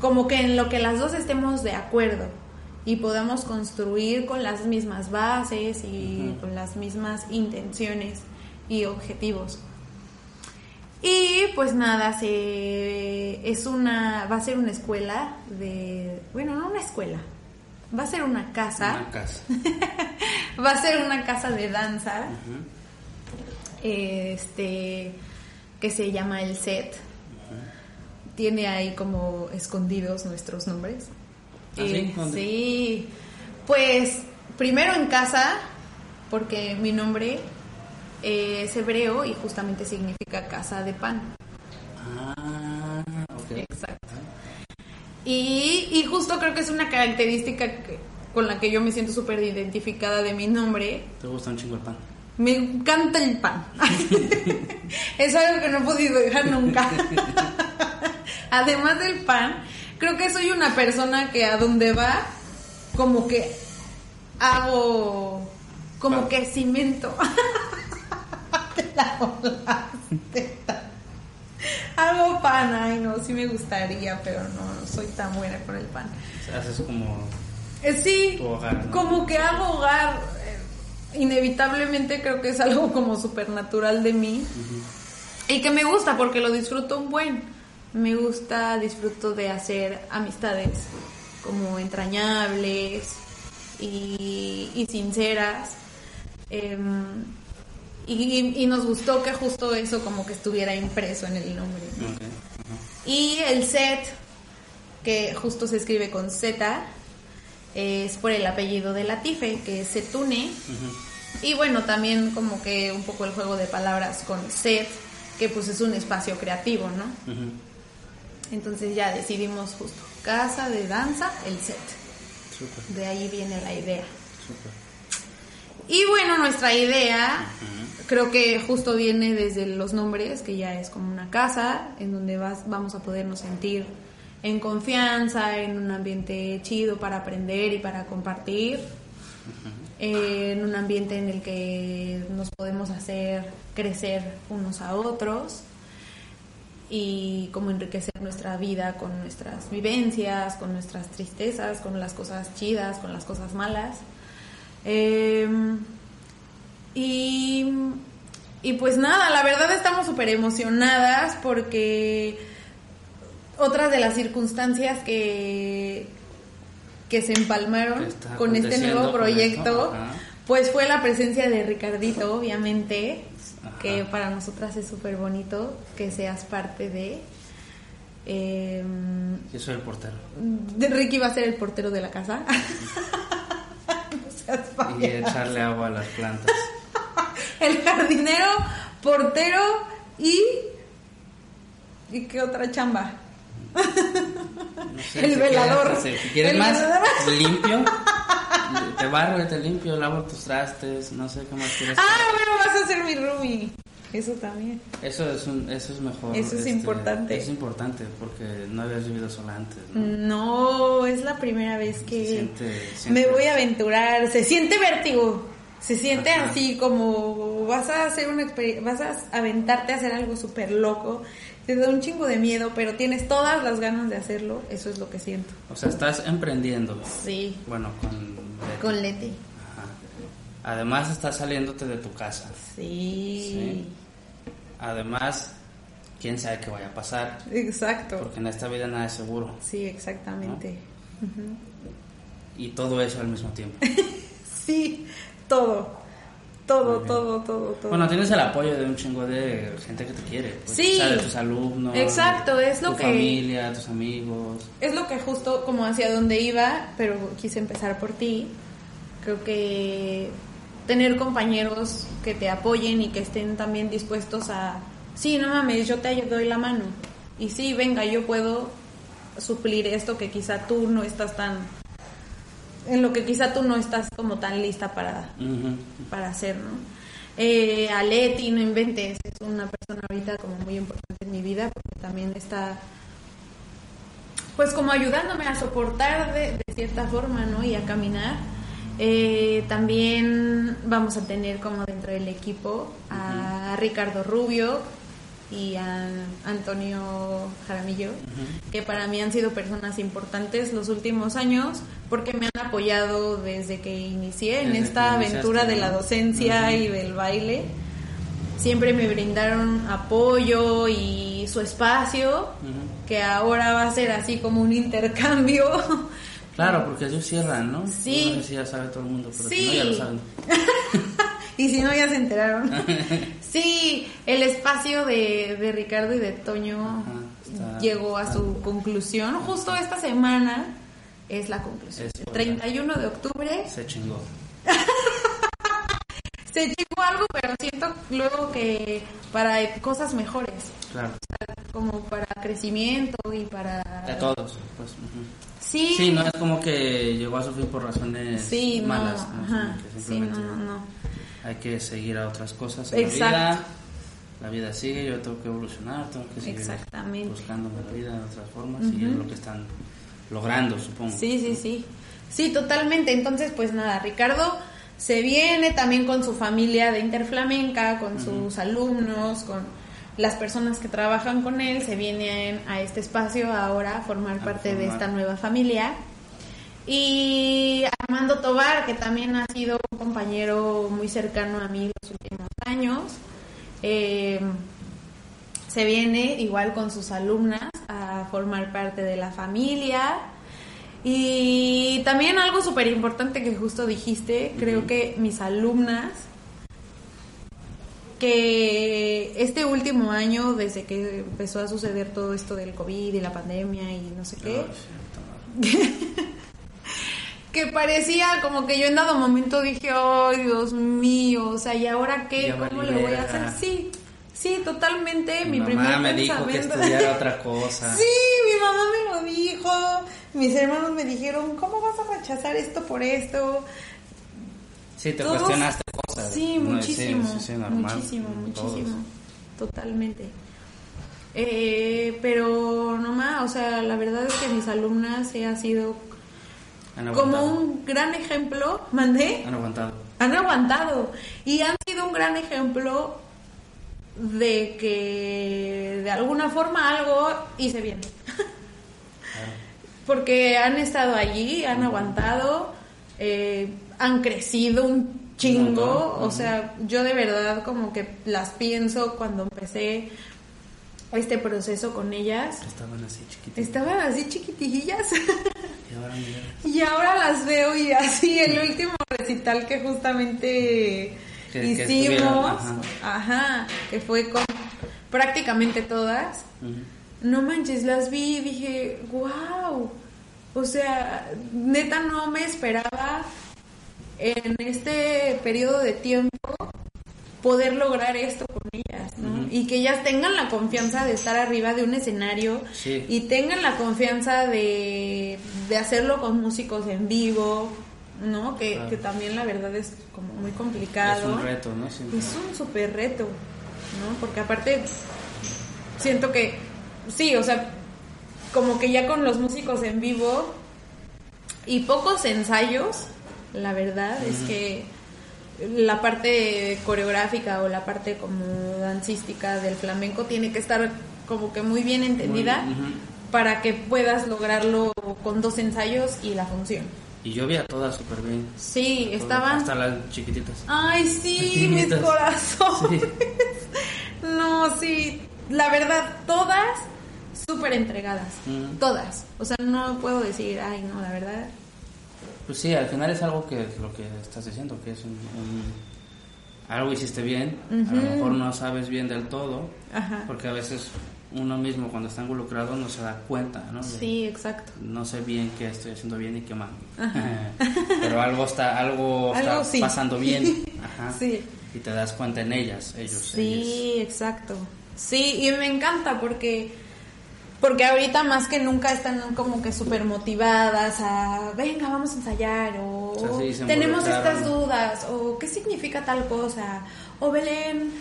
como que en lo que las dos estemos de acuerdo y podamos construir con las mismas bases y con las mismas intenciones y objetivos. Y pues nada, se, es una, va a ser una escuela de, bueno, no una escuela, va a ser una casa. Una casa. *laughs* va a ser una casa de danza, este, que se llama El Set. Tiene ahí como escondidos nuestros nombres. ¿Ah, sí? Eh, sí. Pues primero en casa, porque mi nombre eh, es hebreo y justamente significa casa de pan. Ah, ok. Exacto. Y, y justo creo que es una característica que- con la que yo me siento súper identificada de mi nombre. ¿Te gusta un chingo el pan? Me encanta el pan. *laughs* es algo que no he podido dejar nunca. *laughs* Además del pan, creo que soy una persona que a donde va, como que hago, como que cimento. *laughs* Te la volaste. Hago pan, ay no, sí me gustaría, pero no, no soy tan buena con el pan. O sea, haces como... Eh, Sí, Tu hogar, ¿no? como que hago hogar. eh, Inevitablemente creo que es algo como supernatural de mí. Y que me gusta porque lo disfruto un buen. Me gusta, disfruto de hacer amistades como entrañables y, y sinceras. Em, y, y nos gustó que justo eso como que estuviera impreso en el nombre. Y el set, que justo se escribe con Z, es por el apellido de Latife, que es Setune. Y bueno, también como que un poco el juego de palabras con set, que pues es un espacio creativo, ¿no? Entonces ya decidimos justo, casa de danza, el set. De ahí viene la idea. Y bueno, nuestra idea creo que justo viene desde los nombres, que ya es como una casa en donde vas, vamos a podernos sentir en confianza, en un ambiente chido para aprender y para compartir, eh, en un ambiente en el que nos podemos hacer crecer unos a otros y como enriquecer nuestra vida con nuestras vivencias, con nuestras tristezas, con las cosas chidas, con las cosas malas. Eh, y, y pues nada, la verdad estamos súper emocionadas porque otras de las circunstancias que, que se empalmaron con este nuevo proyecto, pues fue la presencia de Ricardito, obviamente. Que para nosotras es súper bonito que seas parte de... Eh, Yo soy el portero. Ricky va a ser el portero de la casa. *laughs* No Y echarle agua a las plantas. *laughs* El jardinero, portero y. ¿Y qué otra chamba? No sé, *laughs* El velador. quieres- si quieres El más, velador. limpio. *laughs* Te barro y te limpio, lavo tus trastes, no sé qué más quieres. Ah, bueno, vas a ser mi roomie. Eso también. Eso es, un, eso es mejor. este, Eso es importante. Es importante porque no habías vivido sola antes. ¿no? No, es la primera vez que siente- me voy a aventurar. Se siente vértigo. Se siente Ajá. así como vas a hacer una vas a aventarte a hacer algo súper loco. Te da un chingo de miedo, pero tienes todas las ganas de hacerlo. Eso es lo que siento. O sea, estás emprendiendo. Sí, Bueno, con. Leti. con Leti. Ajá. Además, estás saliéndote de tu casa. Sí. Además, quién sabe qué vaya a pasar. Exacto. Porque en esta vida nada es seguro. Sí, exactamente. Y todo eso al mismo tiempo. *laughs* Sí, todo. Todo, todo, todo, todo. Bueno, tienes el apoyo de un chingo de gente que te quiere. Pues, Sí. O sea, de tus alumnos. Exacto, es lo tu que- familia, tus amigos. Es lo que justo como hacia donde iba, pero quise empezar por ti. Creo que tener compañeros que te apoyen y que estén también dispuestos a, sí, no mames, yo te doy la mano. Y sí, venga, yo puedo suplir esto que quizá tú no estás tan, en lo que quizá tú no estás como tan lista para, Ujú. para hacer, ¿no? Eh, a Leti, no inventes, es una persona ahorita como muy importante en mi vida porque también está pues como ayudándome a soportar de, de cierta forma, ¿no? Y a caminar. Eh, también vamos a tener como dentro del equipo a Ricardo Rubio y a Antonio Jaramillo, que para mí han sido personas importantes los últimos años porque me han apoyado desde que inicié en Desde esta que aventura de la docencia y del baile. siempre me brindaron apoyo y su espacio, que ahora va a ser así como un intercambio. Claro, porque ellos cierran, ¿no? Sí. No sé si ya sabe todo el mundo, pero Sí. si no, ya lo saben. *laughs* y si no, ya se enteraron. *laughs* sí, el espacio de, de Ricardo y de Toño Ajá, está- llegó a su conclusión. Justo esta semana es la conclusión. Es El 31 de octubre Se chingó. *laughs* se llegó algo, pero siento luego que para cosas mejores, Claro. como para crecimiento y para... De todos, pues. ujú. Sí, Sí, no es como que llegó a su fin por razones Sí, malas. ¿no? ajá, sí, no, no, no. Hay que seguir a otras cosas en Exacto. la vida. La vida sigue, yo tengo que evolucionar, tengo que seguir Exactamente. buscando la vida de otras formas y es lo que están logrando, supongo. Sí, sí, sí. Sí, totalmente. Entonces, pues nada, Ricardo se viene también con su familia de Interflamenca, con sus alumnos, con las personas que trabajan con él, se vienen a este espacio ahora a formar A parte de esta nueva familia. Y Armando Tobar, que también ha sido un compañero muy cercano a mí los últimos años, eh, se viene igual con sus alumnas a formar parte de la familia. Y también algo súper importante que justo dijiste, creo que mis alumnas, que este último año, desde que empezó a suceder todo esto del COVID y la pandemia y no sé qué, madre. *laughs* que parecía como que yo en dado momento dije, ay Dios mío, o sea, ¿y ahora qué? Ya ¿Cómo le voy a hacer? Sí, sí, totalmente. Mi, Mi primer mamá me dijo que pensamiento- estudiara *laughs* otra cosa. Sí, mi mamá me lo dijo. Mis hermanos me dijeron, ¿cómo vas a rechazar esto por esto? Sí, te Todos- cuestionaste cosas. Sí, No, muchísimo. sí, sí, normal. muchísimo, muchísimo. Totalmente. Eh, pero no más, o sea, la verdad es que mis alumnas ha sido como un gran ejemplo, mandé, Han aguantado. han aguantado y han sido un gran ejemplo de que de alguna forma algo hice bien. Claro. Porque han estado allí, han aguantado, eh, han crecido un chingo. Un O sea, yo de verdad como que las pienso cuando empecé este proceso con ellas. Estaban así chiquitos. Estaban así chiquitillas *laughs* Y ahora mira. y ahora las veo y así el último recital que justamente Que- que hicimos, estuvieron, ajá. ajá. que fue con prácticamente todas. No manches, las vi y dije, wow. O sea, neta no me esperaba en este periodo de tiempo poder lograr esto con ellas, ¿no? Y que ellas tengan la confianza de estar arriba de un escenario Sí. y tengan la confianza de, de hacerlo con músicos en vivo, ¿no? Que, Claro. que también la verdad es como muy complicado. Es un reto, ¿no? Siempre. Es un súper reto, ¿no? Porque aparte siento que, sí, o sea, como que ya con los músicos en vivo y pocos ensayos, la verdad es que la parte coreográfica o la parte como dancística del flamenco tiene que estar como que muy bien entendida Muy- para que puedas lograrlo con dos ensayos y la función. Y yo vi a todas súper bien. Sí, estaban... Hasta las chiquititas. Ay, sí, mis corazones. *laughs* No, sí, la verdad, todas súper entregadas. Todas. O sea, no puedo decir, ay, no, la verdad. Pues sí, al final es algo que lo que estás diciendo, que es un, un- algo hiciste bien, a lo mejor no sabes bien del todo, Ajá. porque a veces uno mismo cuando está involucrado no se da cuenta, ¿no? De- Sí, exacto. No sé bien qué estoy haciendo bien y qué mal. *laughs* Pero algo está, algo está sí. pasando bien. *laughs* Ajá. Sí. Y te das cuenta en ellas, ellos. ellas. Sí, exacto. Sí, y me encanta porque porque ahorita más que nunca están como que súper motivadas a, venga, vamos a ensayar, o sea, tenemos estas dudas, o qué significa tal cosa, o Belén,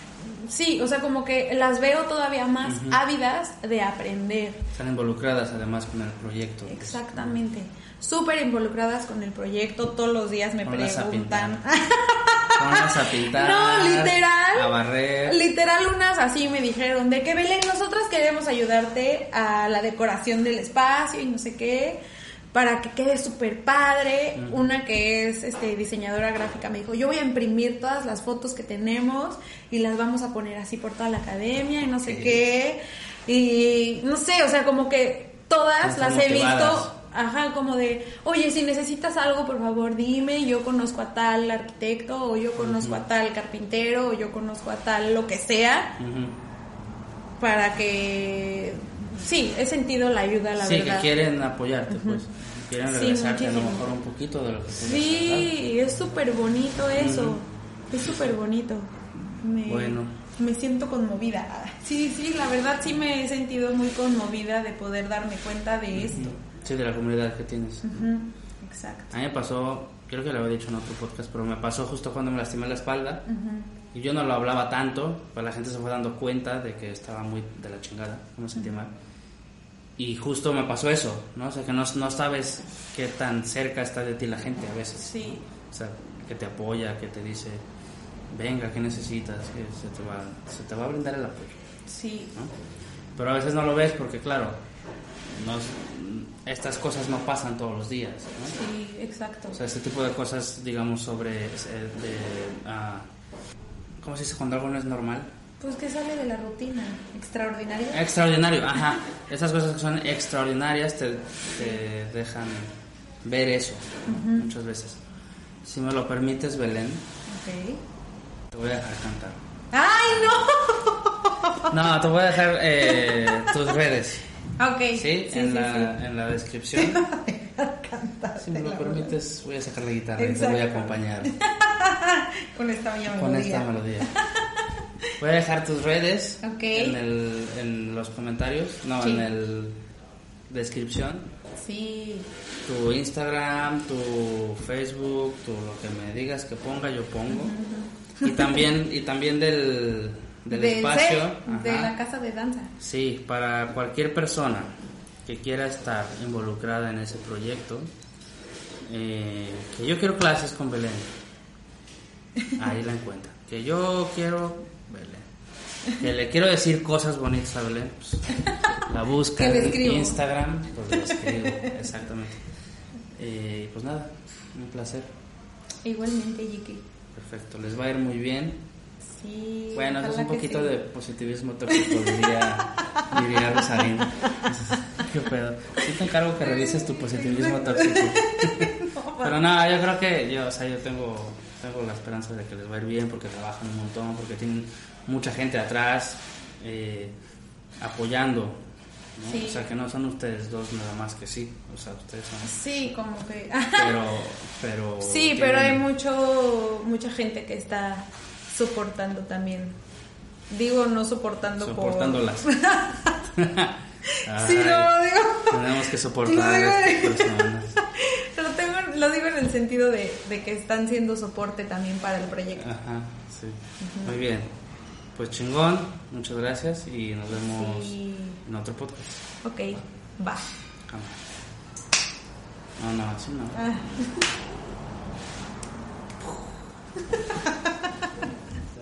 sí, o sea, como que las veo todavía más ávidas de aprender. Están involucradas además con el proyecto. pues. Exactamente. Súper involucradas con el proyecto, todos los días me preguntan. *laughs* Ponlas a pintar. No, literal. A barrer. Literal, unas así me dijeron de que Belén, nosotras queremos ayudarte a la decoración del espacio y no sé qué. para que quede súper padre. Una que es este, diseñadora gráfica me dijo, yo voy a imprimir todas las fotos que tenemos y las vamos a poner así por toda la academia y no sé qué. Y no sé, o sea, como que todas las he visto Ajá, como de, oye, si necesitas algo, por favor, dime, yo conozco a tal arquitecto, o yo conozco a tal carpintero, o yo conozco a tal lo que sea, para que... Sí, he sentido la ayuda, la sí, verdad. que quieren apoyarte, pues. Quieren Sí, regresarte a lo muchísimo. mejor un poquito de lo que Sí, es súper bonito eso, es súper bonito. Me, Bueno. me siento conmovida. Sí, sí, la verdad sí me he sentido muy conmovida de poder darme cuenta de esto. Sí, de la comunidad que tienes. Ujú, Exacto. A mí me pasó, creo que lo había dicho en otro podcast, pero me pasó justo cuando me lastimé la espalda. Y yo no lo hablaba tanto, pero la gente se fue dando cuenta de que estaba muy de la chingada, que me sentía mal. Y justo me pasó eso, ¿no? O sea, que no, no sabes qué tan cerca está de ti la gente a veces. Sí. O sea, que te apoya, que te dice, venga, ¿qué necesitas? Que se te va, se te va a brindar el apoyo, Sí, ¿no? Pero a veces no lo ves porque, claro, no, estas cosas no pasan todos los días, ¿no? sí, exacto. O sea, este tipo de cosas, digamos, sobre... de, ah, ¿Cómo se dice cuando algo no es normal? Pues que sale de la rutina, extraordinario. Extraordinario, ajá. *laughs* Esas cosas que son extraordinarias te, te dejan ver eso muchas veces. Si me lo permites, Belén, Ok. te voy a dejar cantar. ¡Ay, no! No, te voy a dejar eh, *laughs* tus redes. Ok. ¿Sí? sí, en, sí, la, sí. en la descripción. *laughs* Si me lo permites, voy a sacar la guitarra y te voy a acompañar. *laughs* Con esta bella con melodía. esta melodía. Voy a dejar tus redes en, el, en los comentarios, no, Sí. en el descripción. Sí. Tu Instagram, tu Facebook, tu lo que me digas que ponga, yo pongo. Y también, y también del, del, espacio. set, de la casa de danza. Sí, para cualquier persona que quiera estar involucrada en ese proyecto, eh, que yo quiero clases con Belén. *laughs* Ahí la encuentra. Que yo quiero Belén. Que le quiero decir cosas bonitas a Belén. pues, la busca en. Instagram, pues le *laughs* escribo, exactamente. Eh, pues nada, un placer. Igualmente, Yiki. Perfecto, les va a ir muy bien. Sí. Bueno, eso es un poquito sí. de positivismo tóxico, diría, diría Rosarín. ¿Qué pedo? Sí te encargo que revises tu positivismo tóxico. *laughs* Pero no, yo creo que yo, o sea, yo tengo, tengo la esperanza de que les va a ir bien porque trabajan un montón, porque tienen mucha gente atrás eh, apoyando. ¿no? Sí. O sea, que no son ustedes dos nada más que sí. O sea, ustedes son... Sí, como que. Pero, pero... sí, pero hay mucho mucha gente que está soportando también. Digo, no soportando Soportándolas. *laughs* por. Sí, Ay, no, digo. Tenemos que soportar digo a estas personas. *laughs* Lo, tengo, lo digo en el sentido de, de que están siendo soporte también para el proyecto. Ajá, sí. Muy bien. Pues chingón, muchas gracias y nos vemos Sí. en otro podcast. Ok, va. No, no, así no. Ah. *laughs*